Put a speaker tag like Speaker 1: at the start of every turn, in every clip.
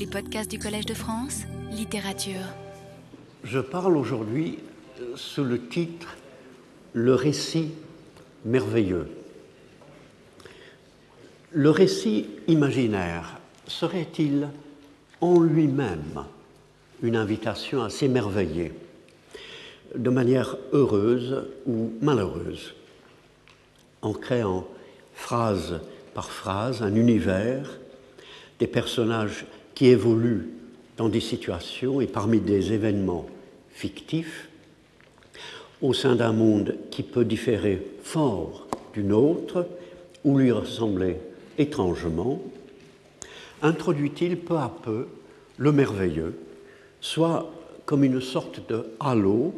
Speaker 1: Les podcasts du Collège de France, littérature.
Speaker 2: Je parle aujourd'hui euh, sous le titre Le récit merveilleux. Le récit imaginaire serait-il en lui-même une invitation à s'émerveiller de manière heureuse ou malheureuse, en créant phrase par phrase un univers, des personnages qui évoluent dans des situations et parmi des événements fictifs, au sein d'un monde qui peut différer fort d'une autre ou lui ressembler étrangement, introduit-il peu à peu le merveilleux, soit comme une sorte de halo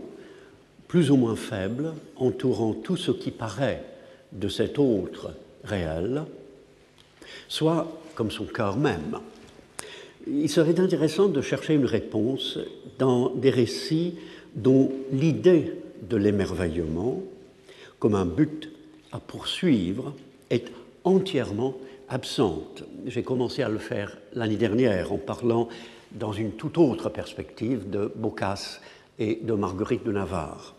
Speaker 2: plus ou moins faible entourant tout ce qui paraît de cet autre réel, soit comme son cœur même. Il serait intéressant de chercher une réponse dans des récits dont l'idée de l'émerveillement, comme un but à poursuivre, est entièrement absente. J'ai commencé à le faire l'année dernière en parlant dans une toute autre perspective de Boccace et de Marguerite de Navarre.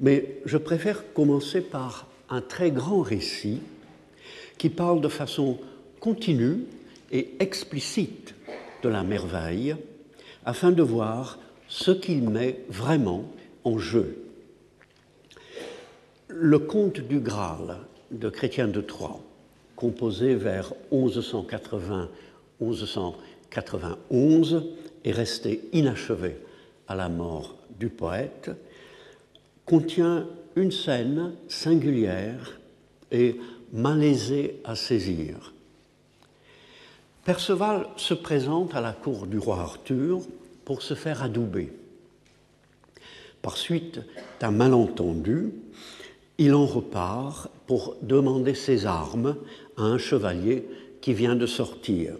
Speaker 2: Mais je préfère commencer par un très grand récit qui parle de façon continue et explicite de la merveille afin de voir ce qu'il met vraiment en jeu. Le conte du Graal de Chrétien de Troyes, composé vers 1180-1191, est resté inachevé à la mort du poète, contient une scène singulière et malaisée à saisir. Perceval se présente à la cour du roi Arthur pour se faire adouber. Par suite d'un malentendu, il en repart pour demander ses armes à un chevalier qui vient de sortir.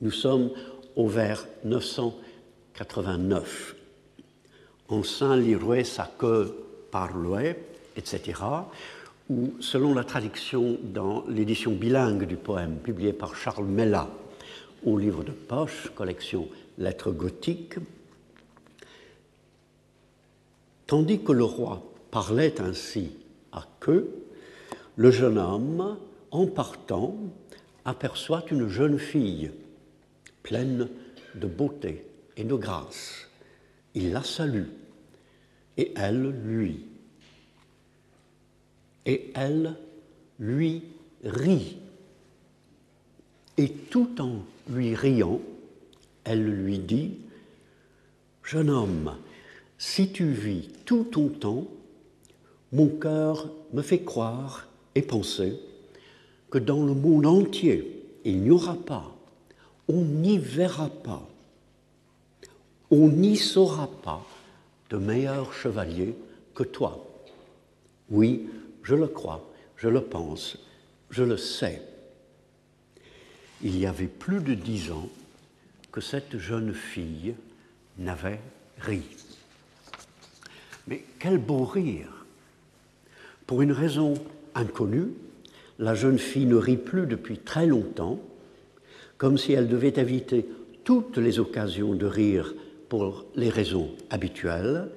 Speaker 2: Nous sommes au vers 989. En saint lirouet sa queue parlouet, etc., ou selon la traduction dans l'édition bilingue du poème publié par Charles Mella au livre de poche, collection Lettres gothiques, tandis que le roi parlait ainsi à queue, le jeune homme, en partant, aperçoit une jeune fille pleine de beauté et de grâce. Il la salue et elle lui. Et elle lui rit. Et tout en lui riant, elle lui dit, Jeune homme, si tu vis tout ton temps, mon cœur me fait croire et penser que dans le monde entier, il n'y aura pas, on n'y verra pas, on n'y saura pas de meilleur chevalier que toi. Oui, je le crois, je le pense, je le sais. Il y avait plus de dix ans que cette jeune fille n'avait ri. Mais quel beau rire Pour une raison inconnue, la jeune fille ne rit plus depuis très longtemps, comme si elle devait éviter toutes les occasions de rire pour les raisons habituelles,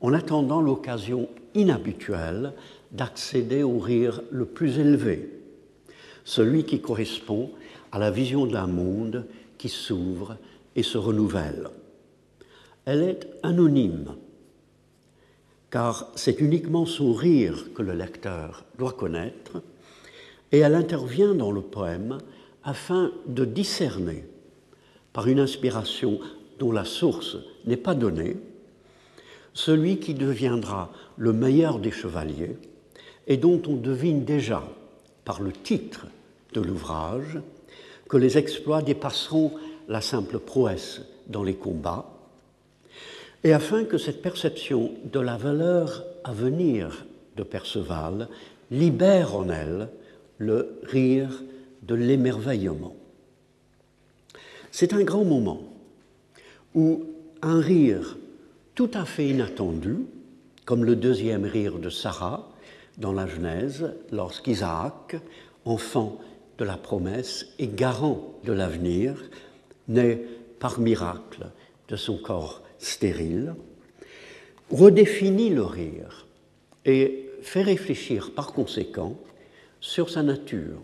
Speaker 2: en attendant l'occasion inhabituelle d'accéder au rire le plus élevé, celui qui correspond à la vision d'un monde qui s'ouvre et se renouvelle. Elle est anonyme, car c'est uniquement son rire que le lecteur doit connaître, et elle intervient dans le poème afin de discerner, par une inspiration dont la source n'est pas donnée, celui qui deviendra le meilleur des chevaliers et dont on devine déjà par le titre de l'ouvrage que les exploits dépasseront la simple prouesse dans les combats, et afin que cette perception de la valeur à venir de Perceval libère en elle le rire de l'émerveillement. C'est un grand moment où un rire tout à fait inattendu, comme le deuxième rire de Sarah dans la Genèse, lorsqu'Isaac, enfant de la promesse et garant de l'avenir, naît par miracle de son corps stérile, redéfinit le rire et fait réfléchir par conséquent sur sa nature.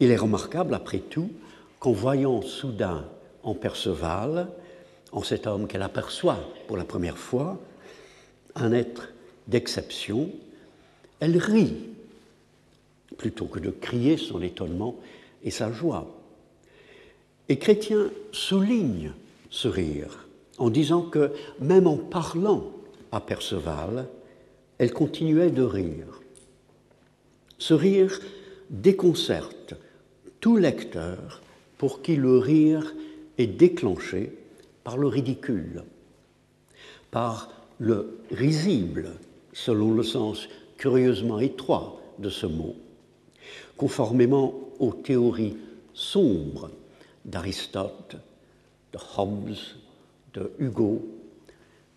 Speaker 2: Il est remarquable, après tout, qu'en voyant soudain en Perceval, en cet homme qu'elle aperçoit pour la première fois, un être d'exception, elle rit plutôt que de crier son étonnement et sa joie. Et Chrétien souligne ce rire en disant que même en parlant à Perceval, elle continuait de rire. Ce rire déconcerte tout lecteur pour qui le rire est déclenché par le ridicule, par le risible, selon le sens curieusement étroit de ce mot, conformément aux théories sombres d'Aristote, de Hobbes, de Hugo,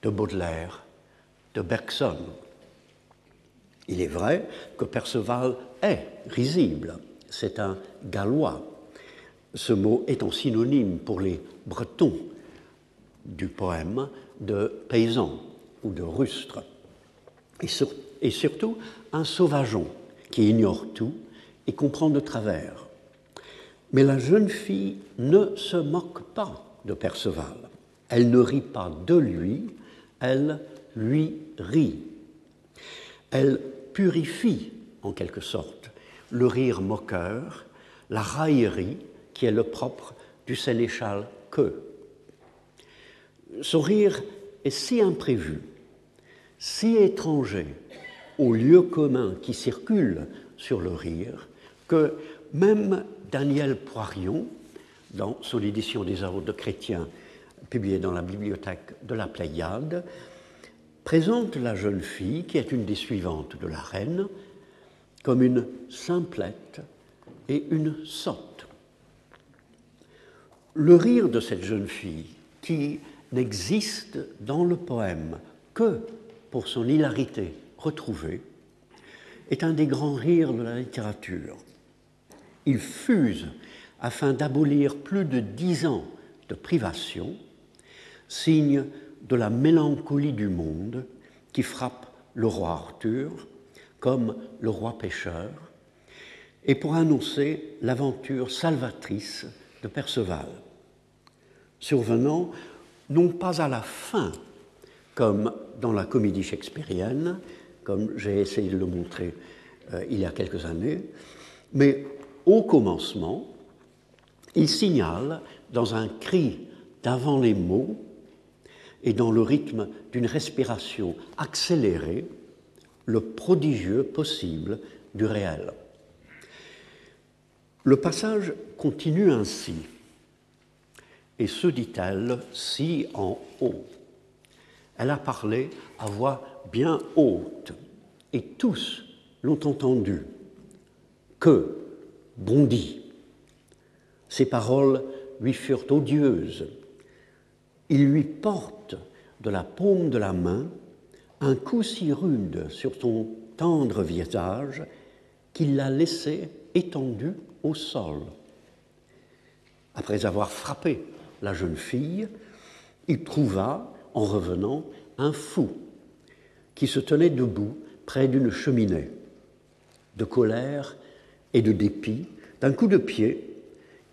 Speaker 2: de Baudelaire, de Bergson. Il est vrai que Perceval est risible, c'est un gallois. Ce mot étant synonyme pour les bretons du poème de paysan ou de rustre, et, et surtout un sauvageon qui ignore tout et comprend de travers. Mais la jeune fille ne se moque pas de Perceval. Elle ne rit pas de lui, elle lui rit. Elle purifie, en quelque sorte, le rire moqueur, la raillerie qui est le propre du sénéchal que. Son rire est si imprévu, si étranger au lieu commun qui circule sur le rire, que même Daniel Poirion, dans son édition des œuvres de chrétiens publiée dans la bibliothèque de la Pléiade, présente la jeune fille, qui est une des suivantes de la reine, comme une simplette et une sotte. Le rire de cette jeune fille, qui n'existe dans le poème que pour son hilarité retrouvée, est un des grands rires de la littérature. Il fuse afin d'abolir plus de dix ans de privation, signe de la mélancolie du monde qui frappe le roi Arthur comme le roi pécheur, et pour annoncer l'aventure salvatrice de Perceval, survenant non pas à la fin, comme dans la comédie shakespearienne, comme j'ai essayé de le montrer euh, il y a quelques années, mais au commencement, il signale dans un cri d'avant les mots et dans le rythme d'une respiration accélérée le prodigieux possible du réel. Le passage continue ainsi, et se dit-elle si en haut. Elle a parlé à voix bien haute, et tous l'ont entendu, que bondit. Ses paroles lui furent odieuses. Il lui porte de la paume de la main un coup si rude sur son tendre visage qu'il l'a laissé étendu au sol. Après avoir frappé la jeune fille, il trouva, en revenant, un fou qui se tenait debout près d'une cheminée. De colère, et de dépit, d'un coup de pied,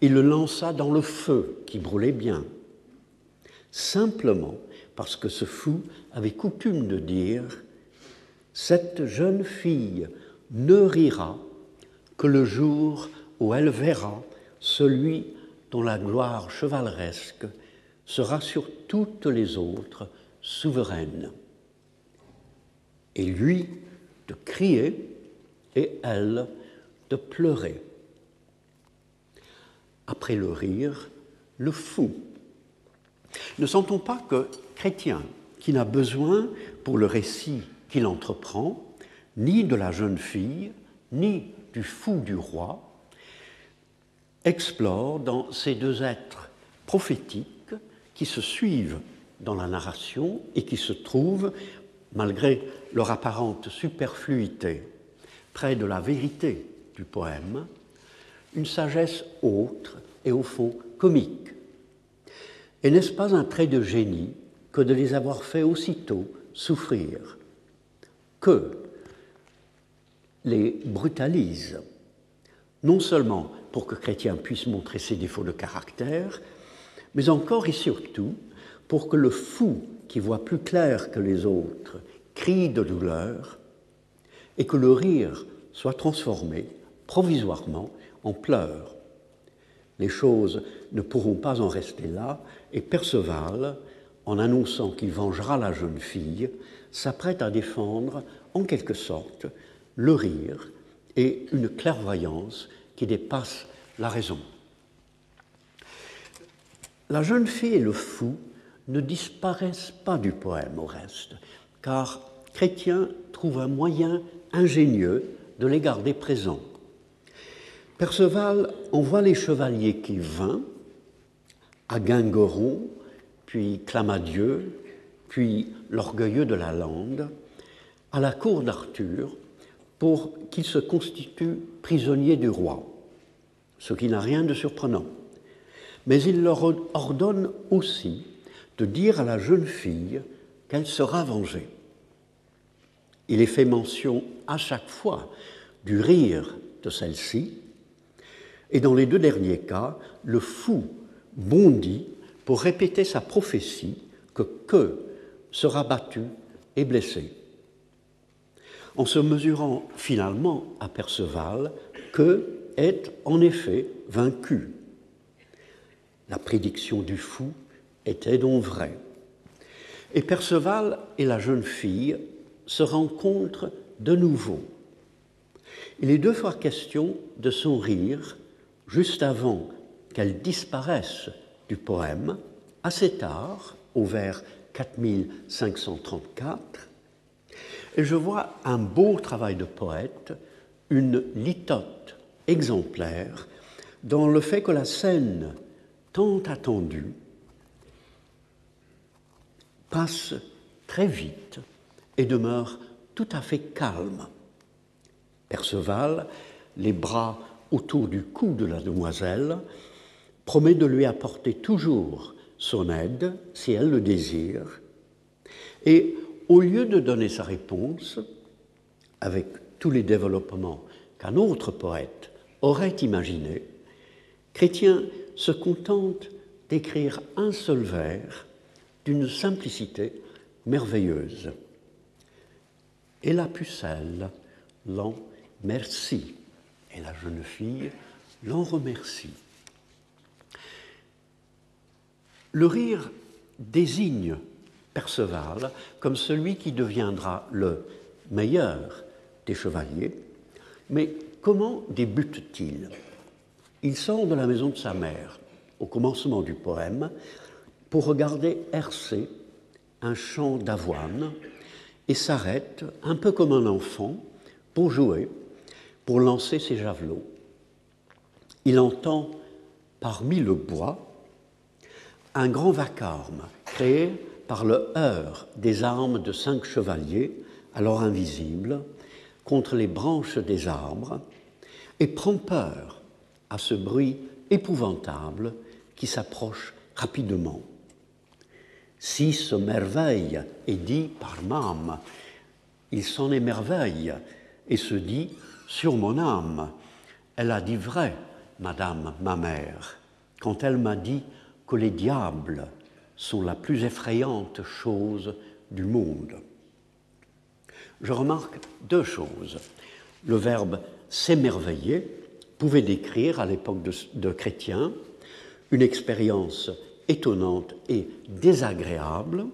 Speaker 2: il le lança dans le feu qui brûlait bien, simplement parce que ce fou avait coutume de dire Cette jeune fille ne rira que le jour où elle verra celui dont la gloire chevaleresque sera sur toutes les autres souveraine. Et lui de crier, et elle de pleurer. Après le rire, le fou. Ne sentons pas que chrétien, qui n'a besoin pour le récit qu'il entreprend, ni de la jeune fille, ni du fou du roi, explore dans ces deux êtres prophétiques qui se suivent dans la narration et qui se trouvent, malgré leur apparente superfluité, près de la vérité du poème, une sagesse autre et au fond comique. Et n'est-ce pas un trait de génie que de les avoir fait aussitôt souffrir Que les brutalise, non seulement pour que Chrétien puisse montrer ses défauts de caractère, mais encore et surtout pour que le fou qui voit plus clair que les autres crie de douleur et que le rire soit transformé provisoirement en pleurs. Les choses ne pourront pas en rester là et Perceval, en annonçant qu'il vengera la jeune fille, s'apprête à défendre en quelque sorte le rire et une clairvoyance qui dépasse la raison. La jeune fille et le fou ne disparaissent pas du poème au reste, car Chrétien trouve un moyen ingénieux de les garder présents. Perceval envoie les chevaliers qui vinrent à Guingoron, puis Clamadieu, puis l'orgueilleux de la lande, à la cour d'Arthur pour qu'il se constitue prisonnier du roi, ce qui n'a rien de surprenant. Mais il leur ordonne aussi de dire à la jeune fille qu'elle sera vengée. Il est fait mention à chaque fois du rire de celle-ci, et dans les deux derniers cas, le fou bondit pour répéter sa prophétie que que sera battu et blessé. En se mesurant finalement à Perceval, que est en effet vaincu. La prédiction du fou était donc vraie. Et Perceval et la jeune fille se rencontrent de nouveau. Il est deux fois question de son rire juste avant qu'elle disparaisse du poème, assez tard, au vers 4534, et je vois un beau travail de poète, une litote exemplaire, dans le fait que la scène tant attendue très vite et demeure tout à fait calme. Perceval, les bras autour du cou de la demoiselle, promet de lui apporter toujours son aide si elle le désire, et au lieu de donner sa réponse, avec tous les développements qu'un autre poète aurait imaginé, Chrétien se contente d'écrire un seul vers d'une simplicité merveilleuse. Et la pucelle l'en merci, et la jeune fille l'en remercie. Le rire désigne Perceval comme celui qui deviendra le meilleur des chevaliers. Mais comment débute-t-il? Il sort de la maison de sa mère au commencement du poème pour regarder hercer un champ d'avoine et s'arrête, un peu comme un enfant, pour jouer, pour lancer ses javelots. Il entend parmi le bois un grand vacarme créé par le heurt des armes de cinq chevaliers, alors invisibles, contre les branches des arbres, et prend peur à ce bruit épouvantable qui s'approche rapidement. Si ce merveille est dit par m'âme, il s'en émerveille et se dit sur mon âme. Elle a dit vrai, Madame ma mère, quand elle m'a dit que les diables sont la plus effrayante chose du monde. Je remarque deux choses. Le verbe s'émerveiller pouvait décrire, à l'époque de, de Chrétien, une expérience étonnante et désagréable,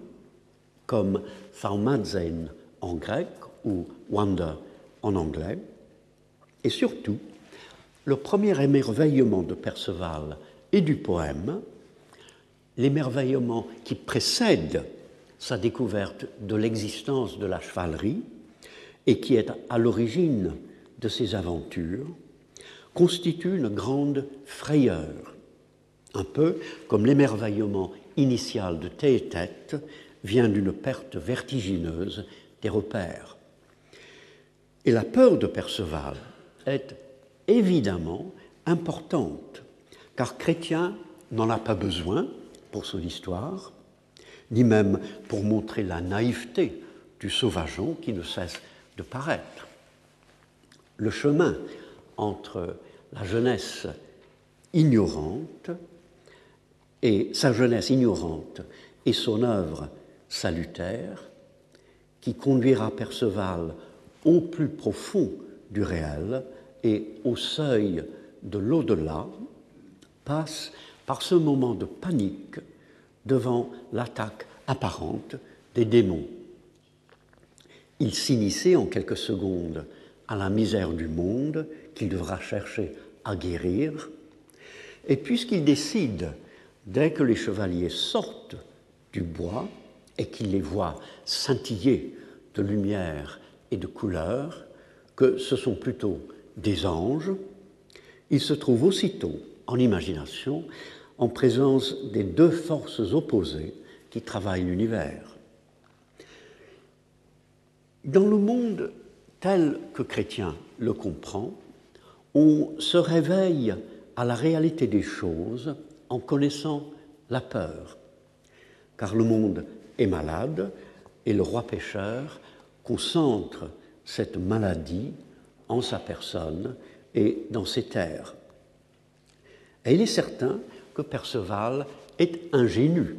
Speaker 2: comme Thaumazen en grec ou wonder en anglais, et surtout le premier émerveillement de Perceval et du poème l'émerveillement qui précède sa découverte de l'existence de la chevalerie et qui est à l'origine de ses aventures, constitue une grande frayeur, un peu comme l'émerveillement initial de Théétète vient d'une perte vertigineuse des repères. Et la peur de Perceval est évidemment importante, car Chrétien n'en a pas besoin, pour son histoire, ni même pour montrer la naïveté du sauvageon qui ne cesse de paraître. Le chemin entre la jeunesse ignorante et sa jeunesse ignorante et son œuvre salutaire, qui conduira Perceval au plus profond du réel et au seuil de l'au-delà, passe par ce moment de panique devant l'attaque apparente des démons. Il s'initie en quelques secondes à la misère du monde qu'il devra chercher à guérir, et puisqu'il décide, dès que les chevaliers sortent du bois et qu'il les voit scintiller de lumière et de couleur, que ce sont plutôt des anges, il se trouve aussitôt en imagination en présence des deux forces opposées qui travaillent l'univers. Dans le monde tel que chrétien le comprend, on se réveille à la réalité des choses en connaissant la peur, car le monde est malade et le roi pécheur concentre cette maladie en sa personne et dans ses terres. Et il est certain que Perceval est ingénu.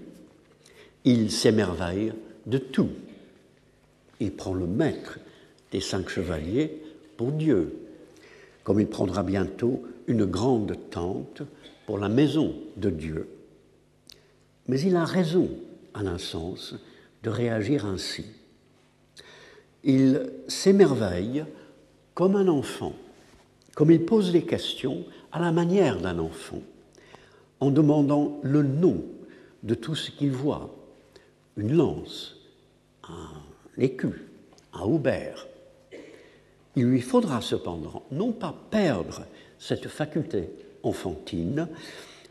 Speaker 2: Il s'émerveille de tout. Il prend le maître des cinq chevaliers pour Dieu, comme il prendra bientôt une grande tente pour la maison de Dieu. Mais il a raison, à un sens, de réagir ainsi. Il s'émerveille comme un enfant, comme il pose les questions à la manière d'un enfant, en demandant le nom de tout ce qu'il voit, une lance, un écu, un aubert. Il lui faudra cependant non pas perdre cette faculté enfantine,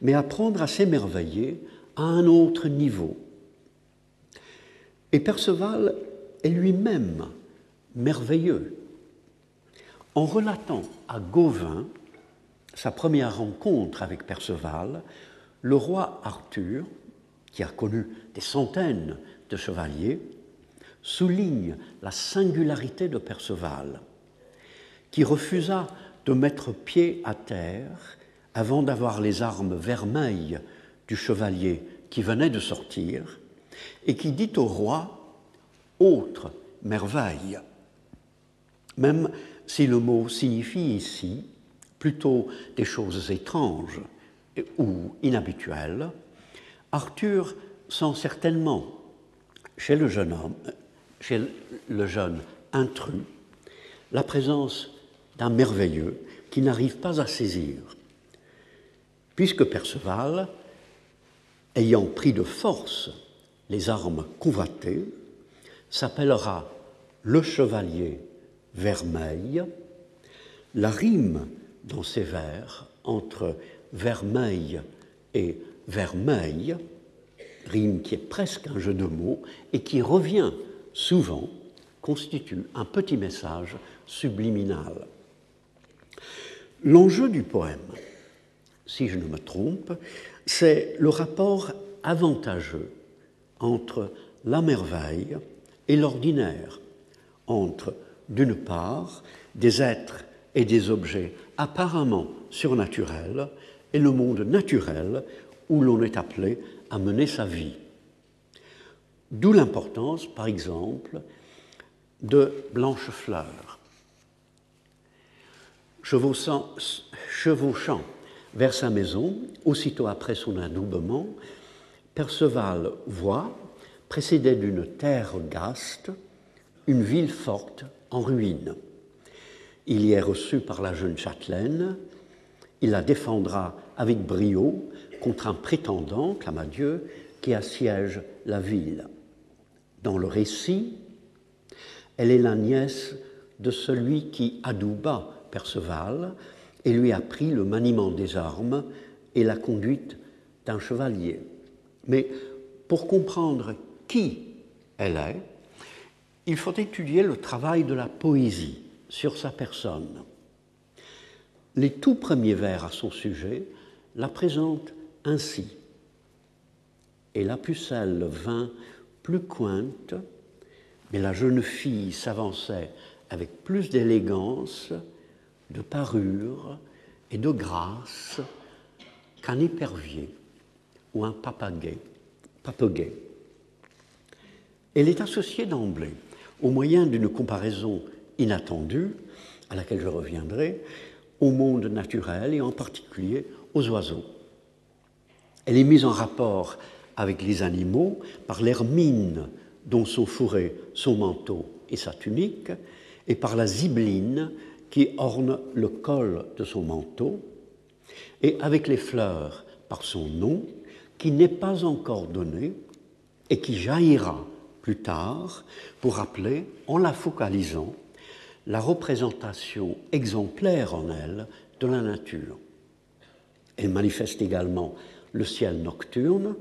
Speaker 2: mais apprendre à s'émerveiller à un autre niveau. Et Perceval est lui-même merveilleux. En relatant à Gauvin sa première rencontre avec Perceval, le roi Arthur, qui a connu des centaines de chevaliers, souligne la singularité de Perceval, qui refusa de mettre pied à terre avant d'avoir les armes vermeilles du chevalier qui venait de sortir, et qui dit au roi Autre merveille, même si le mot signifie ici plutôt des choses étranges ou inhabituelles, Arthur sent certainement chez le jeune homme, chez le jeune intrus, la présence d'un merveilleux qui n'arrive pas à saisir, puisque Perceval, ayant pris de force les armes convoitées, s'appellera le chevalier vermeil, la rime dans ces vers entre vermeil et vermeil, rime qui est presque un jeu de mots et qui revient souvent, constitue un petit message subliminal. L'enjeu du poème, si je ne me trompe, c'est le rapport avantageux entre la merveille et l'ordinaire, entre, d'une part, des êtres et des objets apparemment surnaturels et le monde naturel où l'on est appelé à mener sa vie. D'où l'importance, par exemple, de Blanchefleur. Chevauchant, chevauchant vers sa maison, aussitôt après son adoubement, Perceval voit, précédé d'une terre gaste, une ville forte en ruine. Il y est reçu par la jeune châtelaine, il la défendra avec brio contre un prétendant, Clamadieu, qui assiège la ville. Dans le récit, elle est la nièce de celui qui adouba Perceval et lui a pris le maniement des armes et la conduite d'un chevalier. Mais pour comprendre qui elle est, il faut étudier le travail de la poésie sur sa personne. Les tout premiers vers à son sujet la présentent ainsi. et la pucelle vint plus cointe, mais la jeune fille s'avançait avec plus d'élégance, de parure et de grâce qu'un épervier ou un papaguet. Elle est associée d'emblée, au moyen d'une comparaison inattendue, à laquelle je reviendrai, au monde naturel et en particulier aux oiseaux. Elle est mise en rapport avec les animaux par l'hermine dont sont fourrés son manteau et sa tunique, et par la zibeline qui orne le col de son manteau, et avec les fleurs par son nom, qui n'est pas encore donné et qui jaillira plus tard pour rappeler, en la focalisant, la représentation exemplaire en elle de la nature. Elle manifeste également le ciel nocturne,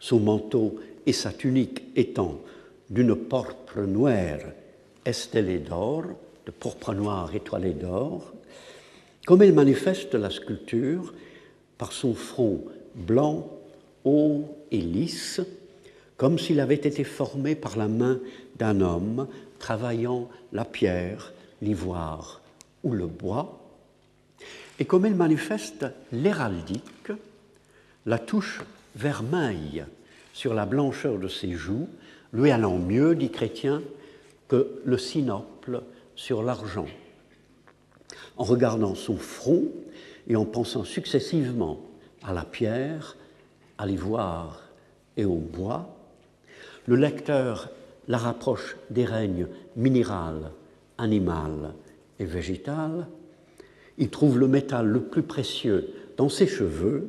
Speaker 2: son manteau et sa tunique étant d'une porpre noire estellée d'or, de pourpre noir étoilé d'or, comme elle manifeste la sculpture par son front blanc, haut et lisse, comme s'il avait été formé par la main d'un homme travaillant la pierre, l'ivoire ou le bois, et comme elle manifeste l'héraldique, la touche vermeille sur la blancheur de ses joues, lui allant mieux, dit Chrétien, que le sinople sur l'argent. En regardant son front et en pensant successivement à la pierre, à l'ivoire et au bois, le lecteur la rapproche des règnes minéral, animal et végétal. Il trouve le métal le plus précieux dans ses cheveux,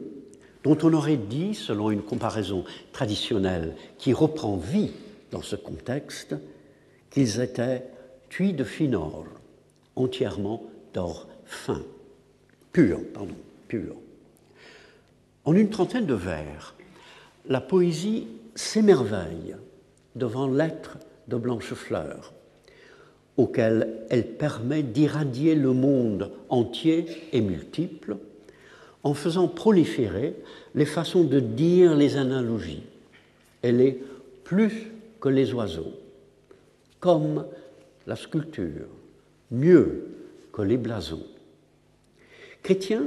Speaker 2: dont on aurait dit, selon une comparaison traditionnelle qui reprend vie dans ce contexte, qu'ils étaient tuis de finor, entièrement d'or fin, pur, pardon, pur. En une trentaine de vers, la poésie s'émerveille devant l'être de Blanchefleur, auquel elle permet d'irradier le monde entier et multiple, en faisant proliférer les façons de dire les analogies. Elle est plus que les oiseaux, comme la sculpture, mieux que les blasons. Chrétien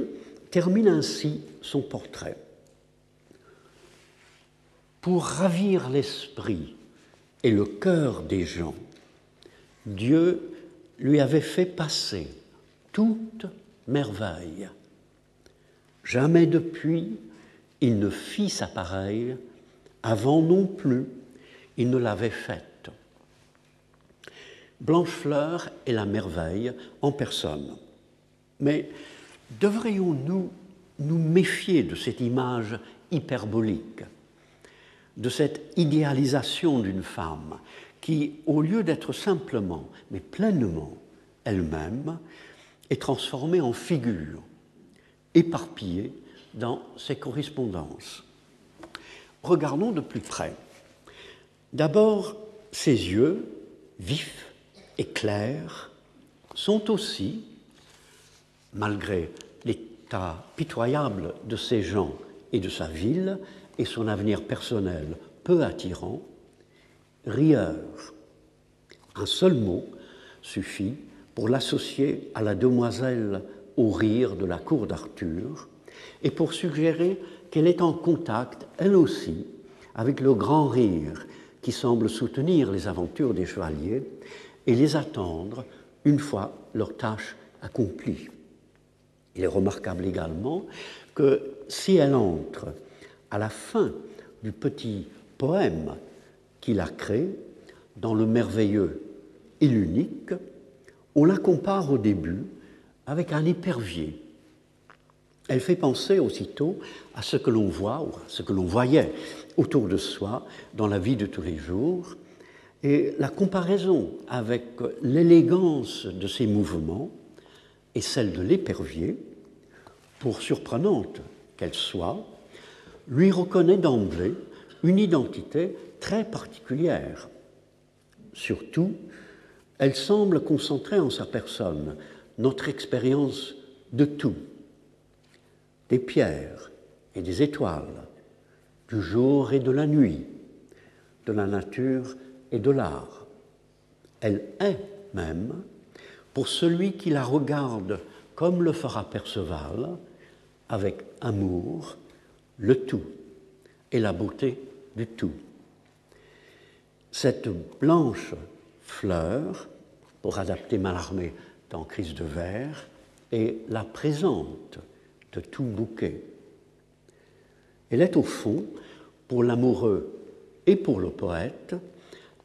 Speaker 2: termine ainsi son portrait. Pour ravir l'esprit et le cœur des gens, Dieu lui avait fait passer toute merveille. Jamais depuis il ne fit sa pareille, avant non plus il ne l'avait faite. Blanchefleur est la merveille en personne. Mais devrions-nous nous méfier de cette image hyperbolique de cette idéalisation d'une femme qui, au lieu d'être simplement, mais pleinement elle-même, est transformée en figure, éparpillée dans ses correspondances? Regardons de plus près. D'abord, ses yeux, vifs et clairs, sont aussi, malgré l'état pitoyable de ces gens et de sa ville, et son avenir personnel peu attirant, rieur. Un seul mot suffit pour l'associer à la demoiselle au rire de la cour d'Arthur et pour suggérer qu'elle est en contact, elle aussi, avec le grand rire qui semble soutenir les aventures des chevaliers et les attendre une fois leur tâche accomplie. Il est remarquable également que si elle entre à la fin du petit poème qu'il a créé, dans le merveilleux et l'unique, on la compare au début avec un épervier. Elle fait penser aussitôt à ce que l'on voit, ou à ce que l'on voyait autour de soi dans la vie de tous les jours, et la comparaison avec l'élégance de ses mouvements et celle de l'épervier, pour surprenante qu'elle soit, lui reconnaît d'emblée une identité très particulière. Surtout, elle semble concentrer en sa personne notre expérience de tout, des pierres et des étoiles, du jour et de la nuit, de la nature et de l'art. Elle est même, pour celui qui la regarde comme le fera Perceval, avec amour, le tout et la beauté du tout. Cette blanche fleur, pour adapter Mallarmé dans Crise de verre, est la présente de tout bouquet. Elle est au fond, pour l'amoureux et pour le poète,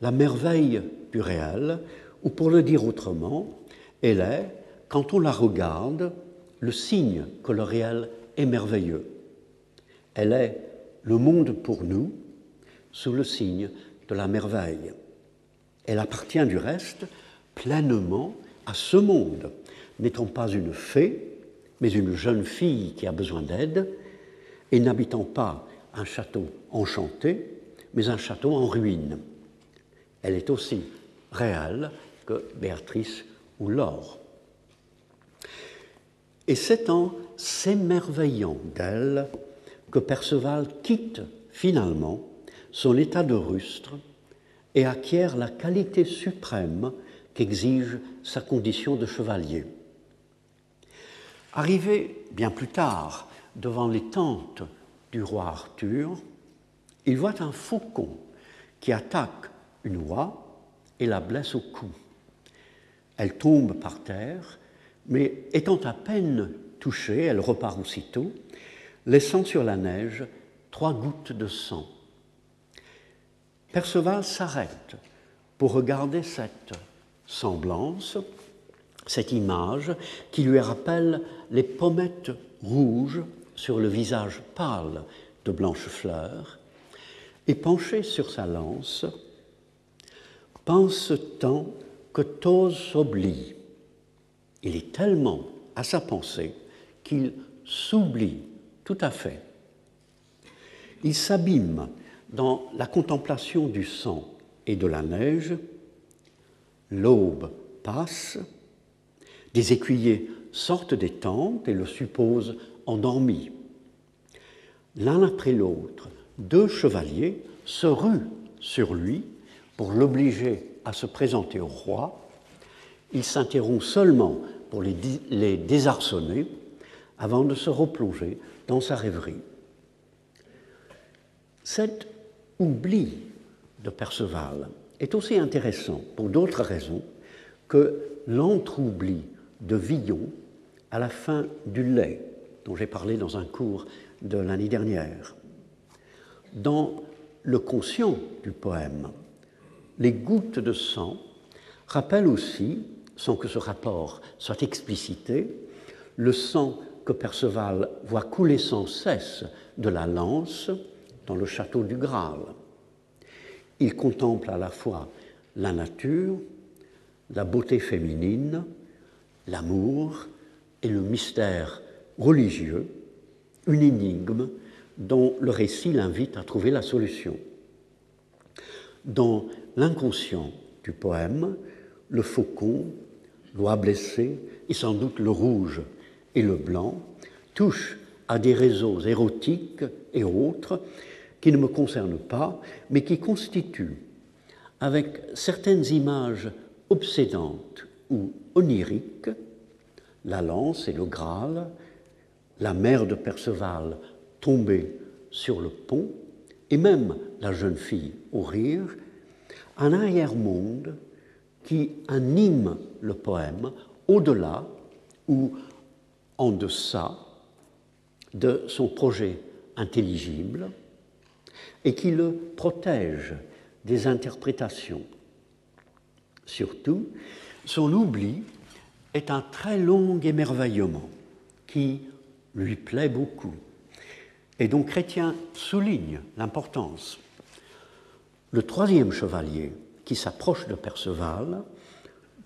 Speaker 2: la merveille du réel, ou pour le dire autrement, elle est, quand on la regarde, le signe que le réel est merveilleux. Elle est le monde pour nous sous le signe de la merveille. Elle appartient du reste pleinement à ce monde, n'étant pas une fée, mais une jeune fille qui a besoin d'aide, et n'habitant pas un château enchanté, mais un château en ruine. Elle est aussi réelle que Béatrice ou Laure. Et c'est en s'émerveillant d'elle que Perceval quitte finalement son état de rustre et acquiert la qualité suprême qu'exige sa condition de chevalier. Arrivé bien plus tard devant les tentes du roi Arthur, il voit un faucon qui attaque une oie et la blesse au cou. Elle tombe par terre, mais étant à peine touchée, elle repart aussitôt, laissant sur la neige trois gouttes de sang. Perceval s'arrête pour regarder cette semblance, cette image qui lui rappelle les pommettes rouges sur le visage pâle de Blanchefleur, et penché sur sa lance, pense tant que t'ose s'oublie. Il est tellement à sa pensée qu'il s'oublie tout à fait. Il s'abîme dans la contemplation du sang et de la neige. L'aube passe, des écuyers sortent des tentes et le supposent endormi. L'un après l'autre, deux chevaliers se ruent sur lui pour l'obliger à se présenter au roi. Il s'interrompt seulement pour les, désarçonner avant de se replonger dans sa rêverie. Cet oubli de Perceval est aussi intéressant pour d'autres raisons que l'entroubli de Villon à la fin du lait, dont j'ai parlé dans un cours de l'année dernière. Dans le conscient du poème, les gouttes de sang rappellent aussi, sans que ce rapport soit explicité, le sang que Perceval voit couler sans cesse de la lance dans le château du Graal. Il contemple à la fois la nature, la beauté féminine, l'amour et le mystère religieux, une énigme dont le récit l'invite à trouver la solution. Dans l'inconscient du poème, le faucon, l'oie blessée et sans doute le rouge et le blanc touchent à des réseaux érotiques et autres qui ne me concernent pas, mais qui constituent, avec certaines images obsédantes ou oniriques, la lance et le Graal, la mère de Perceval tombée sur le pont, et même la jeune fille au rire, un arrière-monde qui anime le poème au-delà ou en deçà de son projet intelligible et qui le protège des interprétations. Surtout, son oubli est un très long émerveillement qui lui plaît beaucoup et dont Chrétien souligne l'importance. Le troisième chevalier qui s'approche de Perceval,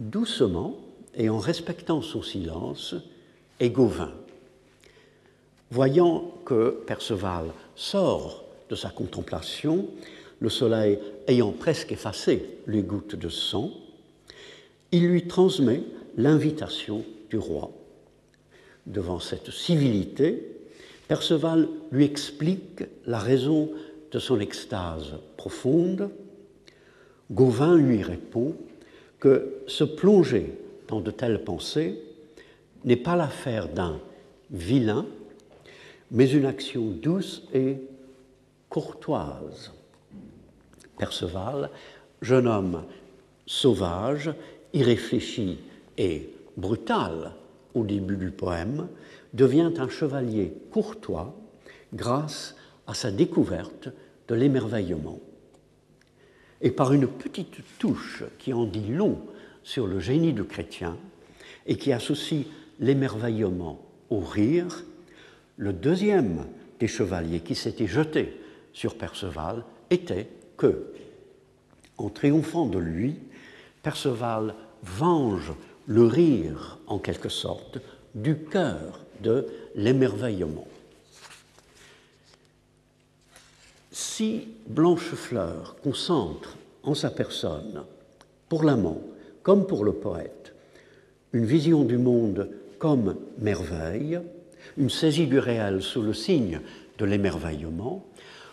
Speaker 2: doucement et en respectant son silence, est Gauvin. Voyant que Perceval sort de sa contemplation, le soleil ayant presque effacé les gouttes de sang, il lui transmet l'invitation du roi. Devant cette civilité, Perceval lui explique la raison de son extase profonde, Gauvin lui répond que se plonger dans de telles pensées n'est pas l'affaire d'un vilain, mais une action douce et courtoise. Perceval, jeune homme sauvage, irréfléchi et brutal au début du poème, devient un chevalier courtois grâce à sa découverte de l'émerveillement. Et par une petite touche qui en dit long sur le génie du chrétien et qui associe l'émerveillement au rire, le deuxième des chevaliers qui s'était jeté sur Perceval était que, en triomphant de lui, Perceval venge le rire, en quelque sorte, du cœur de l'émerveillement. Si Blanchefleur concentre en sa personne, pour l'amant comme pour le poète, une vision du monde comme merveille, une saisie du réel sous le signe de l'émerveillement,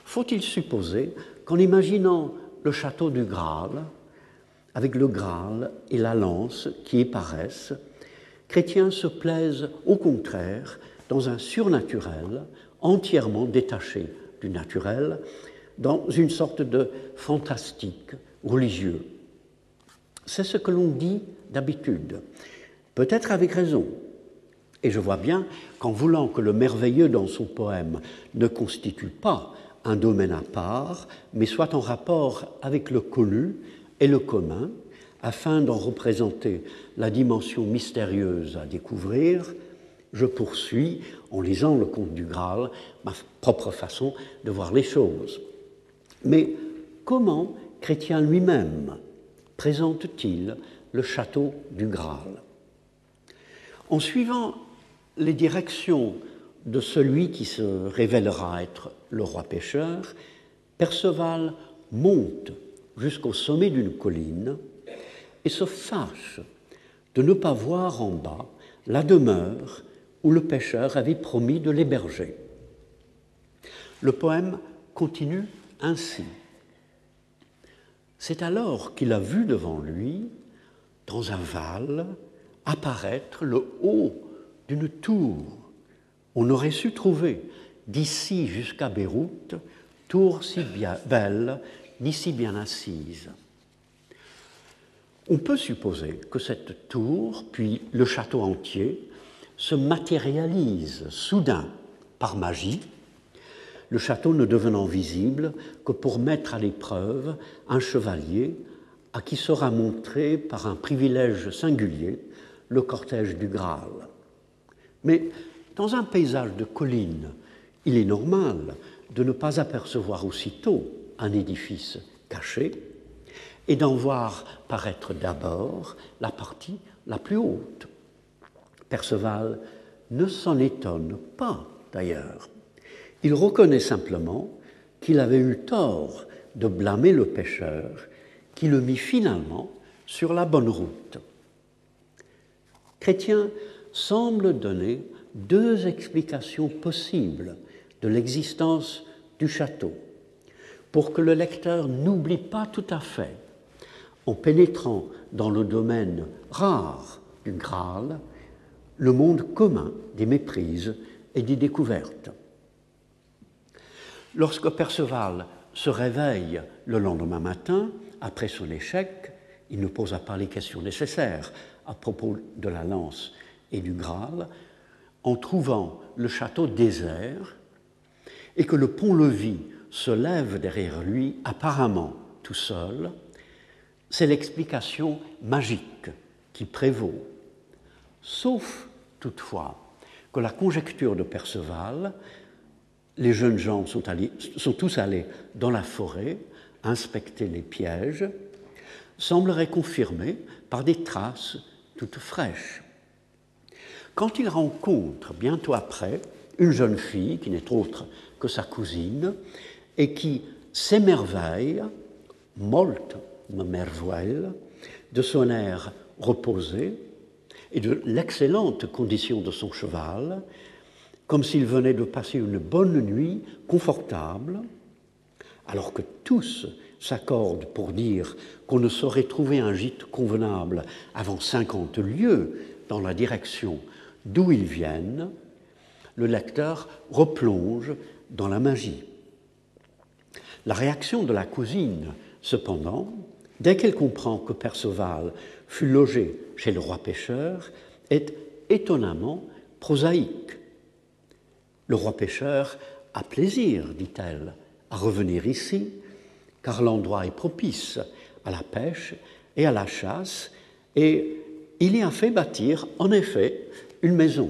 Speaker 2: faut-il supposer qu'en imaginant le château du Graal, avec le Graal et la lance qui y paraissent, Chrétien se plaise au contraire dans un surnaturel entièrement détaché du naturel, dans une sorte de fantastique religieux. C'est ce que l'on dit d'habitude, peut-être avec raison. Et je vois bien qu'en voulant que le merveilleux dans son poème ne constitue pas un domaine à part, mais soit en rapport avec le connu et le commun, afin d'en représenter la dimension mystérieuse à découvrir, je poursuis, en lisant le conte du Graal, ma propre façon de voir les choses. Mais comment Chrétien lui-même présente-t-il le château du Graal En suivant les directions de celui qui se révélera être le roi pêcheur, Perceval monte jusqu'au sommet d'une colline et se fâche de ne pas voir en bas la demeure où le pêcheur avait promis de l'héberger. Le poème continue ainsi. C'est alors qu'il a vu devant lui, dans un val, apparaître le haut d'une tour. On aurait su trouver d'ici jusqu'à Beyrouth tour si belle ni si bien assise. On peut supposer que cette tour, puis le château entier, se matérialisent soudain par magie, le château ne devenant visible que pour mettre à l'épreuve un chevalier à qui sera montré par un privilège singulier le cortège du Graal. Mais dans un paysage de collines, il est normal de ne pas apercevoir aussitôt un édifice caché et d'en voir paraître d'abord la partie la plus haute. Perceval ne s'en étonne pas d'ailleurs. Il reconnaît simplement qu'il avait eu tort de blâmer le pêcheur qui le mit finalement sur la bonne route. Chrétien semble donner deux explications possibles de l'existence du château pour que le lecteur n'oublie pas tout à fait, en pénétrant dans le domaine rare du Graal, le monde commun des méprises et des découvertes. Lorsque Perceval se réveille le lendemain matin, après son échec, il ne posa pas les questions nécessaires à propos de la lance et du Graal, en trouvant le château désert et que le pont-levis se lève derrière lui, apparemment tout seul, c'est l'explication magique qui prévaut. Sauf toutefois que la conjecture de Perceval, les jeunes gens sont, tous allés dans la forêt inspecter les pièges, semblerait confirmée par des traces toutes fraîches. Quand il rencontre bientôt après une jeune fille qui n'est autre que sa cousine et qui s'émerveille, molte me merveille, de son air reposé et de l'excellente condition de son cheval, comme s'il venait de passer une bonne nuit confortable, alors que tous s'accordent pour dire qu'on ne saurait trouver un gîte convenable avant 50 lieues dans la direction d'où ils viennent, le lecteur replonge dans la magie. La réaction de la cousine, cependant, dès qu'elle comprend que Perceval fut logé chez le roi pêcheur, est étonnamment prosaïque. Le roi pêcheur a plaisir, dit-elle, à revenir ici, car l'endroit est propice à la pêche et à la chasse, et il y a fait bâtir, en effet, une maison.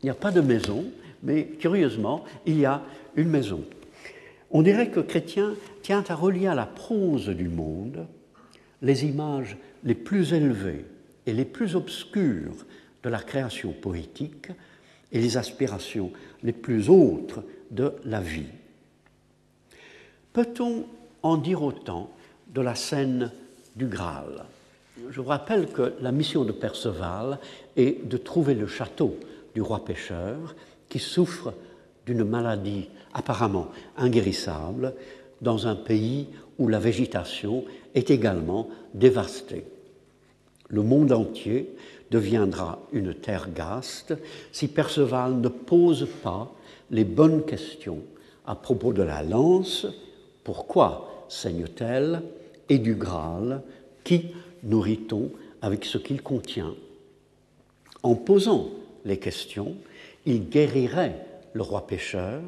Speaker 2: Il n'y a pas de maison, mais curieusement, il y a une maison. On dirait que Chrétien tient à relier à la prose du monde les images les plus élevées et les plus obscures de la création poétique et les aspirations les plus hautes de la vie. Peut-on en dire autant de la scène du Graal? Je vous rappelle que la mission de Perceval est de trouver le château du roi pêcheur qui souffre d'une maladie apparemment inguérissable dans un pays où la végétation est également dévastée. Le monde entier deviendra une terre gaste si Perceval ne pose pas les bonnes questions à propos de la lance, pourquoi saigne-t-elle, et du Graal, qui nourrit-on avec ce qu'il contient? En posant les questions, il guérirait le roi pécheur,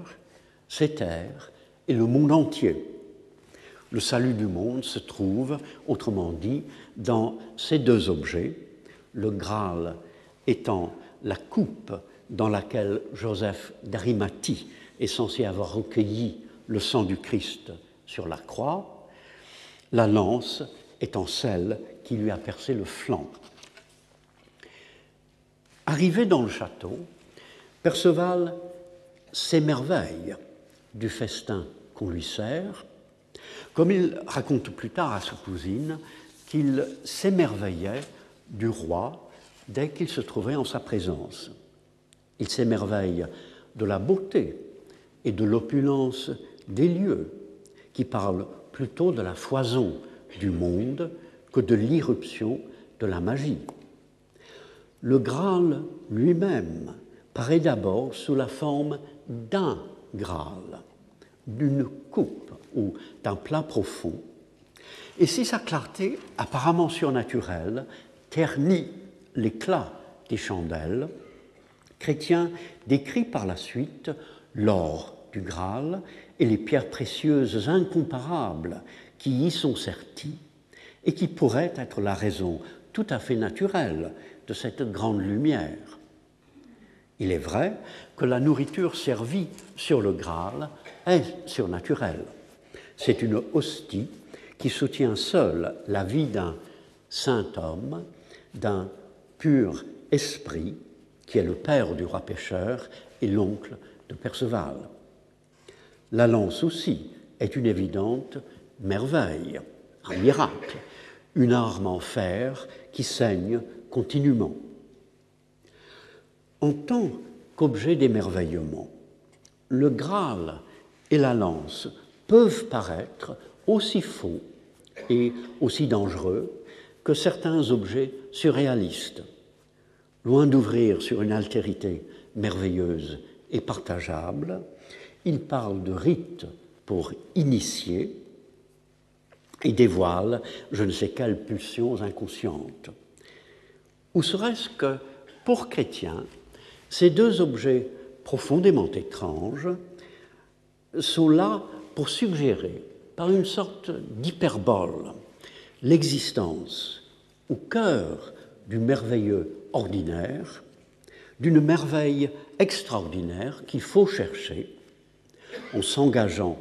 Speaker 2: ses terres et le monde entier. Le salut du monde se trouve, autrement dit, dans ces deux objets, le Graal étant la coupe dans laquelle Joseph d'Arimathie est censé avoir recueilli le sang du Christ sur la croix, la lance étant celle qui lui a percé le flanc. Arrivé dans le château, Perceval s'émerveille du festin qu'on lui sert, comme il raconte plus tard à sa cousine qu'il s'émerveillait du roi dès qu'il se trouvait en sa présence. Il s'émerveille de la beauté et de l'opulence des lieux, qui parlent plutôt de la foison du monde que de l'irruption de la magie. Le Graal lui-même paraît d'abord sous la forme d'un Graal, d'une coupe ou d'un plat profond, et si sa clarté apparemment surnaturelle ternit l'éclat des chandelles, Chrétien décrit par la suite l'or du Graal et les pierres précieuses incomparables qui y sont serties et qui pourraient être la raison tout à fait naturelle de cette grande lumière. Il est vrai que la nourriture servie sur le Graal est surnaturelle. C'est une hostie qui soutient seule la vie d'un saint homme, d'un pur esprit, qui est le père du roi pêcheur et l'oncle de Perceval. La lance aussi est une évidente merveille, un miracle, une arme en fer qui saigne continuellement. En tant qu'objet d'émerveillement, le Graal et la lance peuvent paraître aussi faux et aussi dangereux que certains objets surréalistes. Loin d'ouvrir sur une altérité merveilleuse et partageable, il parle de rites pour initier et dévoile je ne sais quelles pulsions inconscientes. Ou serait-ce que, pour chrétiens, ces deux objets profondément étranges sont là pour suggérer, par une sorte d'hyperbole, l'existence au cœur du merveilleux ordinaire, d'une merveille extraordinaire qu'il faut chercher en s'engageant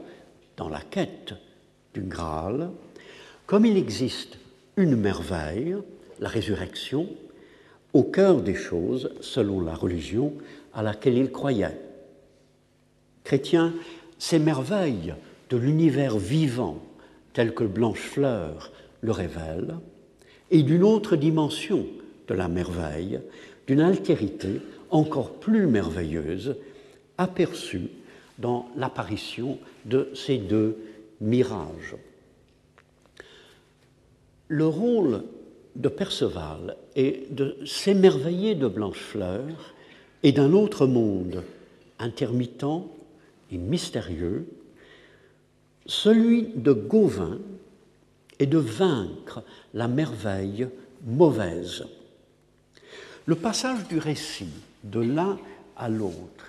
Speaker 2: dans la quête du Graal, comme il existe une merveille, la résurrection, au cœur des choses selon la religion à laquelle il croyait. Chrétien s'émerveille de l'univers vivant tel que Blanchefleur le révèle, et d'une autre dimension de la merveille, d'une altérité encore plus merveilleuse, aperçue dans l'apparition de ces deux mirage. Le rôle de Perceval est de s'émerveiller de Blanchefleur et d'un autre monde intermittent et mystérieux, celui de Gauvin est de vaincre la merveille mauvaise. Le passage du récit de l'un à l'autre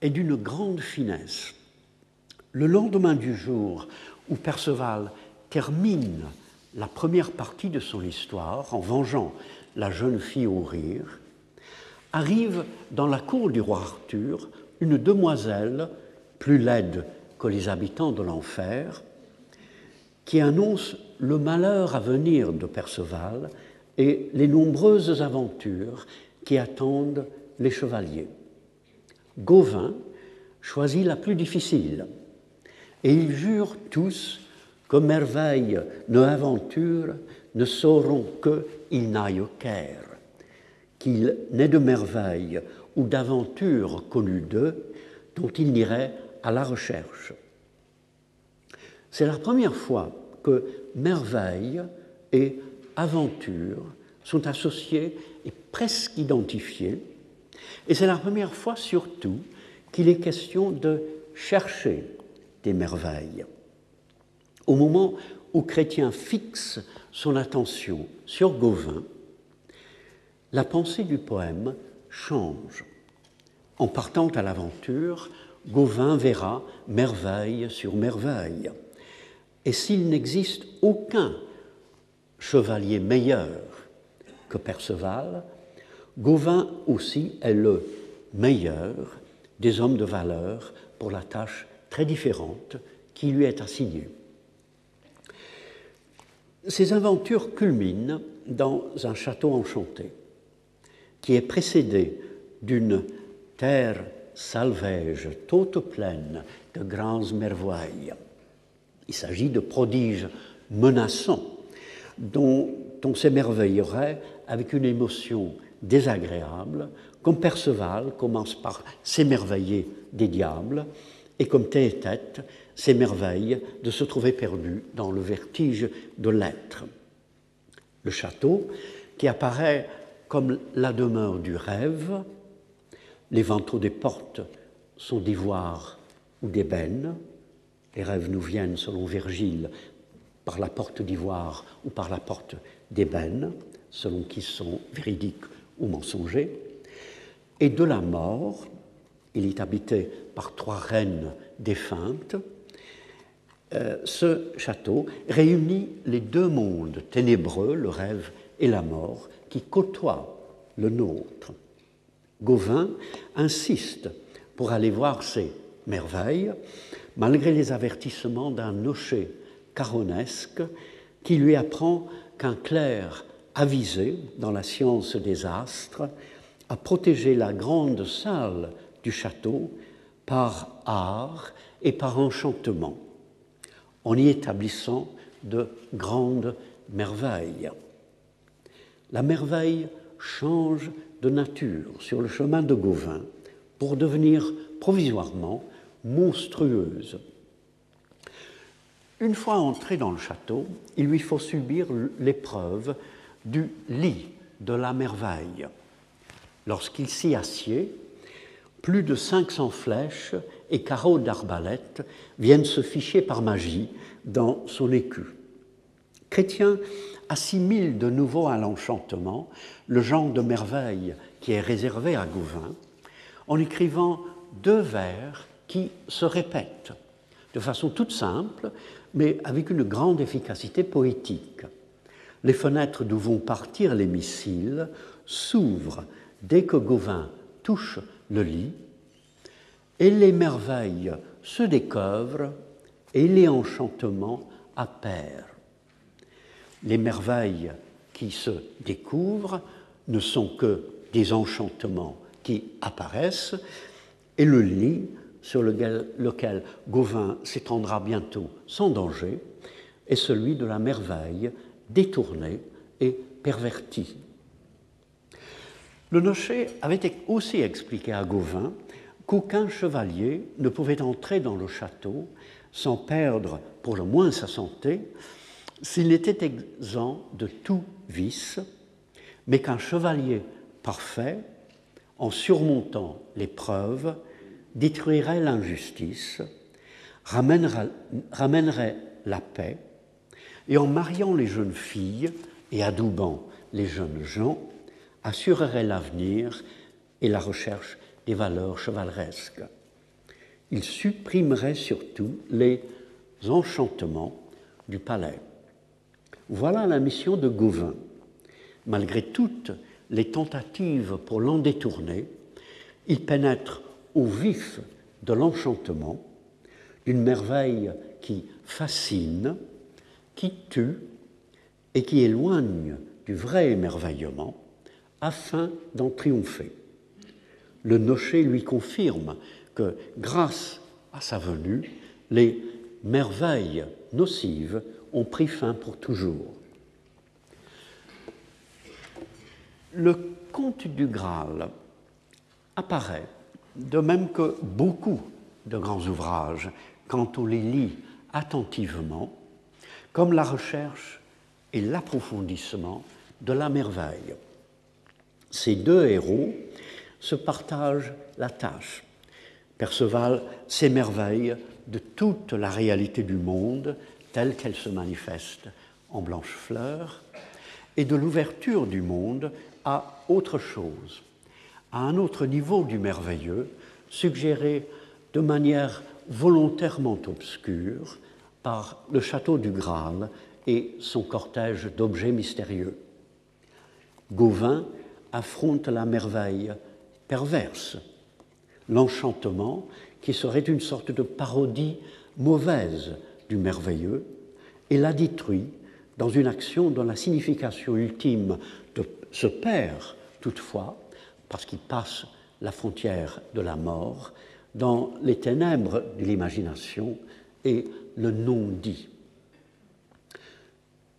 Speaker 2: est d'une grande finesse. Le lendemain du jour où Perceval termine la première partie de son histoire en vengeant la jeune fille au rire, arrive dans la cour du roi Arthur une demoiselle plus laide que les habitants de l'enfer, qui annonce le malheur à venir de Perceval et les nombreuses aventures qui attendent les chevaliers. Gauvin choisit la plus difficile, et ils jurent tous que merveille nos aventures ne sauront que il n'aille au Caire, qu'il n'est de merveille ou d'aventure connue d'eux dont il n'irait à la recherche. C'est la première fois que merveille et aventure sont associés et presque identifiés, et c'est la première fois surtout qu'il est question de chercher des merveilles. Au moment où Chrétien fixe son attention sur Gauvin, la pensée du poème change. En partant à l'aventure, Gauvin verra merveille sur merveille. Et s'il n'existe aucun chevalier meilleur que Perceval, Gauvin aussi est le meilleur des hommes de valeur pour la tâche très différente qui lui est assignée. Ces aventures culminent dans un château enchanté qui est précédé d'une terre salvage, toute pleine de grandes merveilles. Il s'agit de prodiges menaçants dont on s'émerveillerait avec une émotion désagréable, comme Perceval commence par s'émerveiller des diables, et comme Théétète s'émerveille de se trouver perdu dans le vertige de l'être. Le château, qui apparaît comme la demeure du rêve, les vantaux des portes sont d'ivoire ou d'ébène, les rêves nous viennent, selon Virgile, par la porte d'ivoire ou par la porte d'ébène, selon qu'ils sont véridiques ou mensongers, et de la mort, il est habité par trois reines défuntes, euh, ce château réunit les deux mondes ténébreux, le rêve et la mort, qui côtoient le nôtre. Gauvin insiste pour aller voir ces merveilles, malgré les avertissements d'un nocher caronesque qui lui apprend qu'un clerc avisé dans la science des astres a protégé la grande salle du château par art et par enchantement, en y établissant de grandes merveilles. La merveille change de nature sur le chemin de Gauvin pour devenir provisoirement monstrueuse. Une fois entré dans le château, il lui faut subir l'épreuve du lit de la merveille. Lorsqu'il s'y assied, plus de 500 flèches et carreaux d'arbalète viennent se ficher par magie dans son écu. Chrétien assimile de nouveau à l'enchantement le genre de merveille qui est réservé à Gouvin en écrivant deux vers qui se répètent de façon toute simple, mais avec une grande efficacité poétique. Les fenêtres d'où vont partir les missiles s'ouvrent dès que Gauvin touche le lit, et les merveilles se découvrent et les enchantements appèrent. Les merveilles qui se découvrent ne sont que des enchantements qui apparaissent, et le lit sur lequel, Gauvin s'étendra bientôt sans danger est celui de la merveille détournée et pervertie. Le nocher avait aussi expliqué à Gauvin qu'aucun chevalier ne pouvait entrer dans le château sans perdre pour le moins sa santé, s'il était exempt de tout vice, mais qu'un chevalier parfait, en surmontant l'épreuve, détruirait l'injustice, ramènerait la paix, et en mariant les jeunes filles et adoubant les jeunes gens, assurerait l'avenir et la recherche des valeurs chevaleresques. Il supprimerait surtout les enchantements du palais. Voilà la mission de Gauvin. Malgré toutes les tentatives pour l'en détourner, il pénètre au vif de l'enchantement, d'une merveille qui fascine, qui tue et qui éloigne du vrai émerveillement afin d'en triompher. Le nocher lui confirme que grâce à sa venue, les merveilles nocives ont pris fin pour toujours. Le conte du Graal apparaît, de même que beaucoup de grands ouvrages, quand on les lit attentivement, comme la recherche et l'approfondissement de la merveille. Ces deux héros se partagent la tâche. Perceval s'émerveille de toute la réalité du monde telle qu'elle se manifeste en blanche fleur et de l'ouverture du monde à autre chose, à un autre niveau du merveilleux, suggéré de manière volontairement obscure par le château du Graal et son cortège d'objets mystérieux. Gauvin affronte la merveille perverse, l'enchantement qui serait une sorte de parodie mauvaise du merveilleux, et la détruit dans une action dont la signification ultime se perd toutefois, parce qu'il passe la frontière de la mort, dans les ténèbres de l'imagination et le non-dit.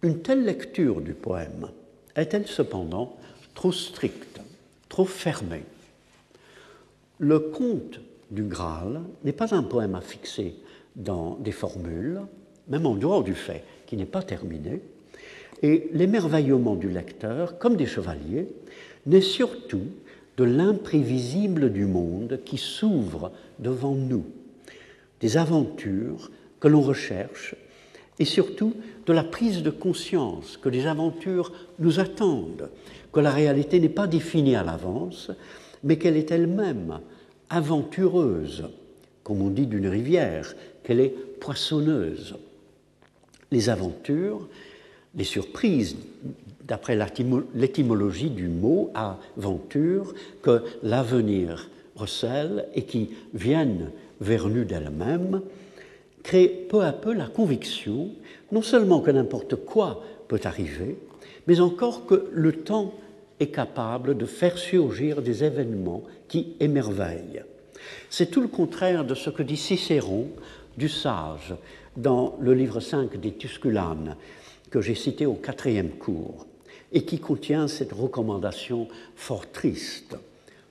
Speaker 2: Une telle lecture du poème est-elle cependant trop stricte, trop fermée? Le conte du Graal n'est pas un poème à fixer dans des formules, même en dehors du fait qu'il n'est pas terminé, et l'émerveillement du lecteur, comme des chevaliers, naît surtout de l'imprévisible du monde qui s'ouvre devant nous, des aventures que l'on recherche et surtout de la prise de conscience que les aventures nous attendent, que la réalité n'est pas définie à l'avance, mais qu'elle est elle-même aventureuse, comme on dit d'une rivière, qu'elle est poissonneuse. Les aventures, les surprises, d'après l'étymologie du mot aventure, que l'avenir recèle et qui viennent vers nous d'elles-mêmes, crée peu à peu la conviction non seulement que n'importe quoi peut arriver, mais encore que le temps est capable de faire surgir des événements qui émerveillent. C'est tout le contraire de ce que dit Cicéron du sage dans le livre 5 des Tusculanes, que j'ai cité au quatrième cours, et qui contient cette recommandation fort triste.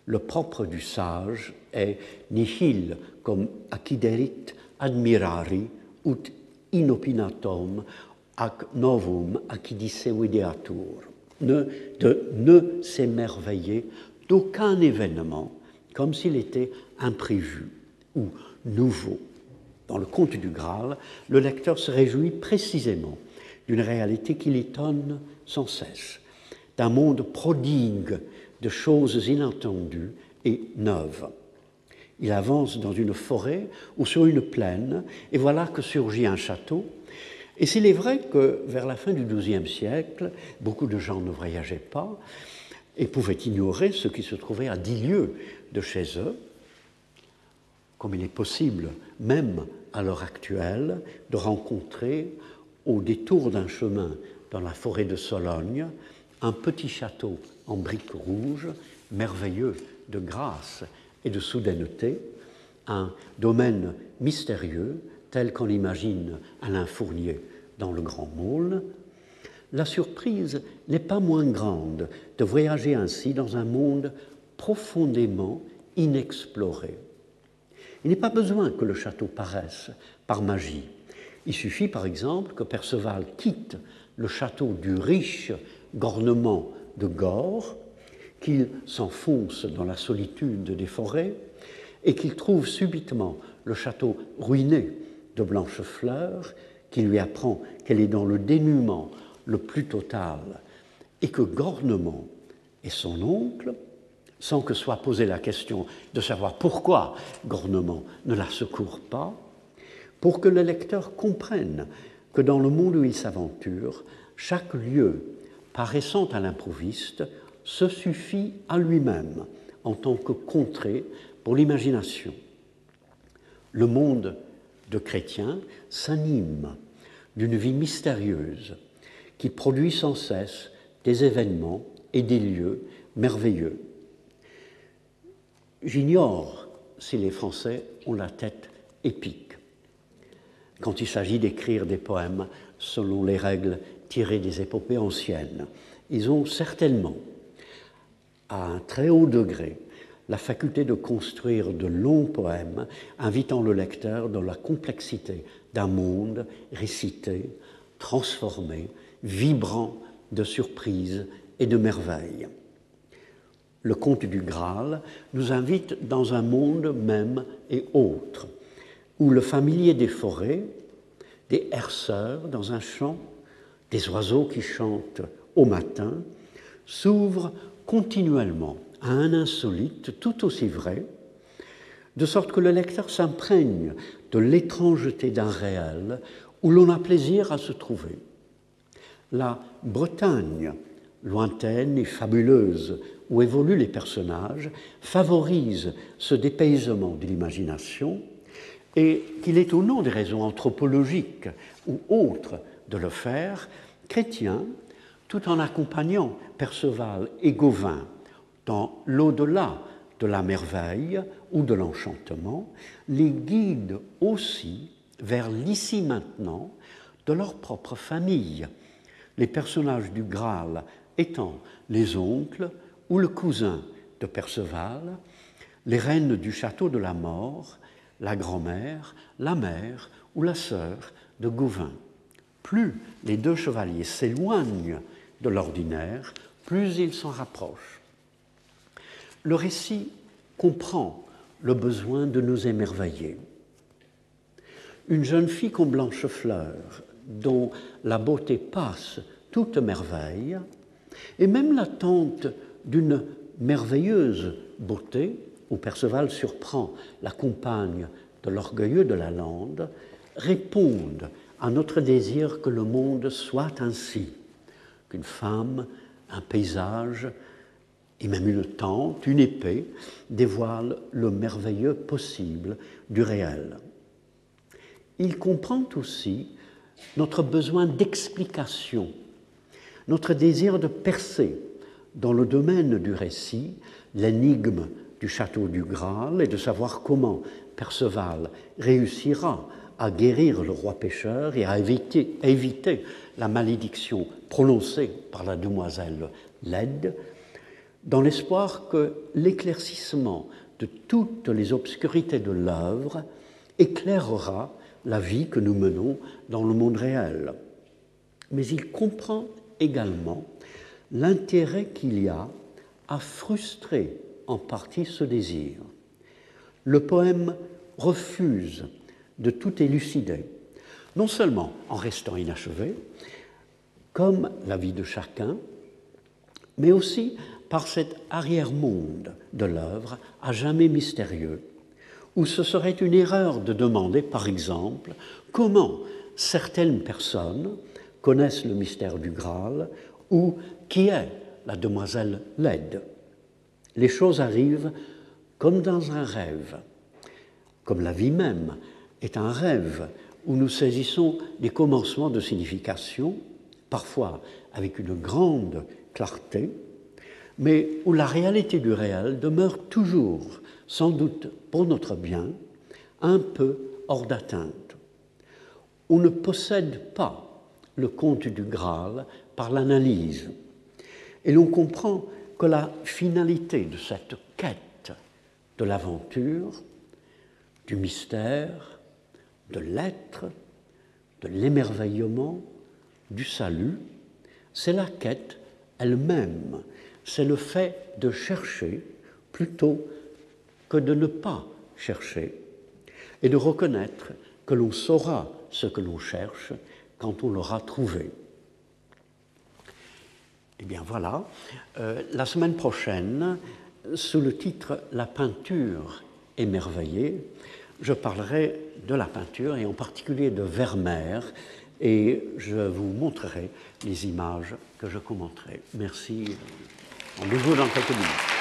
Speaker 2: Le propre du sage est nihil comme acciderit admirari ut inopinatum ac novum accidice videatur. Ne, de ne s'émerveiller d'aucun événement comme s'il était imprévu ou nouveau. Dans le conte du Graal, le lecteur se réjouit précisément d'une réalité qui l'étonne sans cesse, d'un monde prodigue de choses inattendues et neuves. Il avance dans une forêt ou sur une plaine, et voilà que surgit un château. Et s'il est vrai que vers la fin du XIIe siècle, beaucoup de gens ne voyageaient pas et pouvaient ignorer ce qui se trouvait à dix lieues de chez eux, comme il est possible, même à l'heure actuelle, de rencontrer au détour d'un chemin dans la forêt de Sologne un petit château en briques rouges, merveilleux de grâce et de soudaineté, un domaine mystérieux tel qu'on l'imagine Alain Fournier dans Le Grand Môle, la surprise n'est pas moins grande de voyager ainsi dans un monde profondément inexploré. Il n'est pas besoin que le château paraisse par magie. Il suffit par exemple que Perceval quitte le château du riche gornement de Gore, qu'il s'enfonce dans la solitude des forêts et qu'il trouve subitement le château ruiné de Blanchefleur, qui lui apprend qu'elle est dans le dénuement le plus total et que Gornement est son oncle, sans que soit posée la question de savoir pourquoi Gornement ne la secourt pas, pour que le lecteur comprenne que dans le monde où il s'aventure, chaque lieu paraissant à l'improviste se suffit à lui-même en tant que contrée pour l'imagination. Le monde de chrétiens s'anime d'une vie mystérieuse qui produit sans cesse des événements et des lieux merveilleux. J'ignore si les Français ont la tête épique quand il s'agit d'écrire des poèmes selon les règles tirées des épopées anciennes. Ils ont certainement, à un très haut degré, la faculté de construire de longs poèmes invitant le lecteur dans la complexité d'un monde récité, transformé, vibrant de surprises et de merveilles. Le conte du Graal nous invite dans un monde même et autre, où le familier des forêts, des herceurs dans un champ, des oiseaux qui chantent au matin, s'ouvre continuellement à un insolite tout aussi vrai, de sorte que le lecteur s'imprègne de l'étrangeté d'un réel où l'on a plaisir à se trouver. La Bretagne, lointaine et fabuleuse où évoluent les personnages, favorise ce dépaysement de l'imagination et qu'il est au nom des raisons anthropologiques ou autres de le faire, Chrétien, tout en accompagnant Perceval et Gauvin dans l'au-delà de la merveille ou de l'enchantement, les guide aussi vers l'ici maintenant de leur propre famille, les personnages du Graal étant les oncles ou le cousin de Perceval, les reines du château de la mort, la grand-mère, la mère ou la sœur de Gauvin. Plus les deux chevaliers s'éloignent de l'ordinaire, plus ils s'en rapprochent. Le récit comprend le besoin de nous émerveiller. Une jeune fille comme Blanchefleur, dont la beauté passe toute merveille, et même l'attente d'une merveilleuse beauté, où Perceval surprend la compagne de l'orgueilleux de la lande, répondent à notre désir que le monde soit ainsi, qu'une femme, un paysage et même une tente, une épée dévoilent le merveilleux possible du réel. Il comprend aussi notre besoin d'explication, notre désir de percer dans le domaine du récit l'énigme du château du Graal et de savoir comment Perceval réussira à guérir le roi pêcheur et à éviter, la malédiction prononcée par la demoiselle Led, dans l'espoir que l'éclaircissement de toutes les obscurités de l'œuvre éclairera la vie que nous menons dans le monde réel. Mais il comprend également l'intérêt qu'il y a à frustrer en partie ce désir. Le poème refuse de tout élucider, non seulement en restant inachevé, comme la vie de chacun, mais aussi par cet arrière-monde de l'œuvre à jamais mystérieux, où ce serait une erreur de demander, par exemple, comment certaines personnes connaissent le mystère du Graal ou qui est la demoiselle laide? Les choses arrivent comme dans un rêve, comme la vie même est un rêve où nous saisissons des commencements de signification, parfois avec une grande clarté, mais où la réalité du réel demeure toujours, sans doute pour notre bien, un peu hors d'atteinte. On ne possède pas le conte du Graal par l'analyse, et l'on comprend que la finalité de cette quête de l'aventure, du mystère, de l'être, de l'émerveillement, du salut, c'est la quête elle-même, c'est le fait de chercher plutôt que de ne pas chercher et de reconnaître que l'on saura ce que l'on cherche quand on l'aura trouvé. Eh bien voilà, euh, la semaine prochaine, sous le titre La peinture émerveillée, je parlerai de la peinture et en particulier de Vermeer et je vous montrerai les images que je commenterai. Merci. Rendez-vous dans quelques minutes.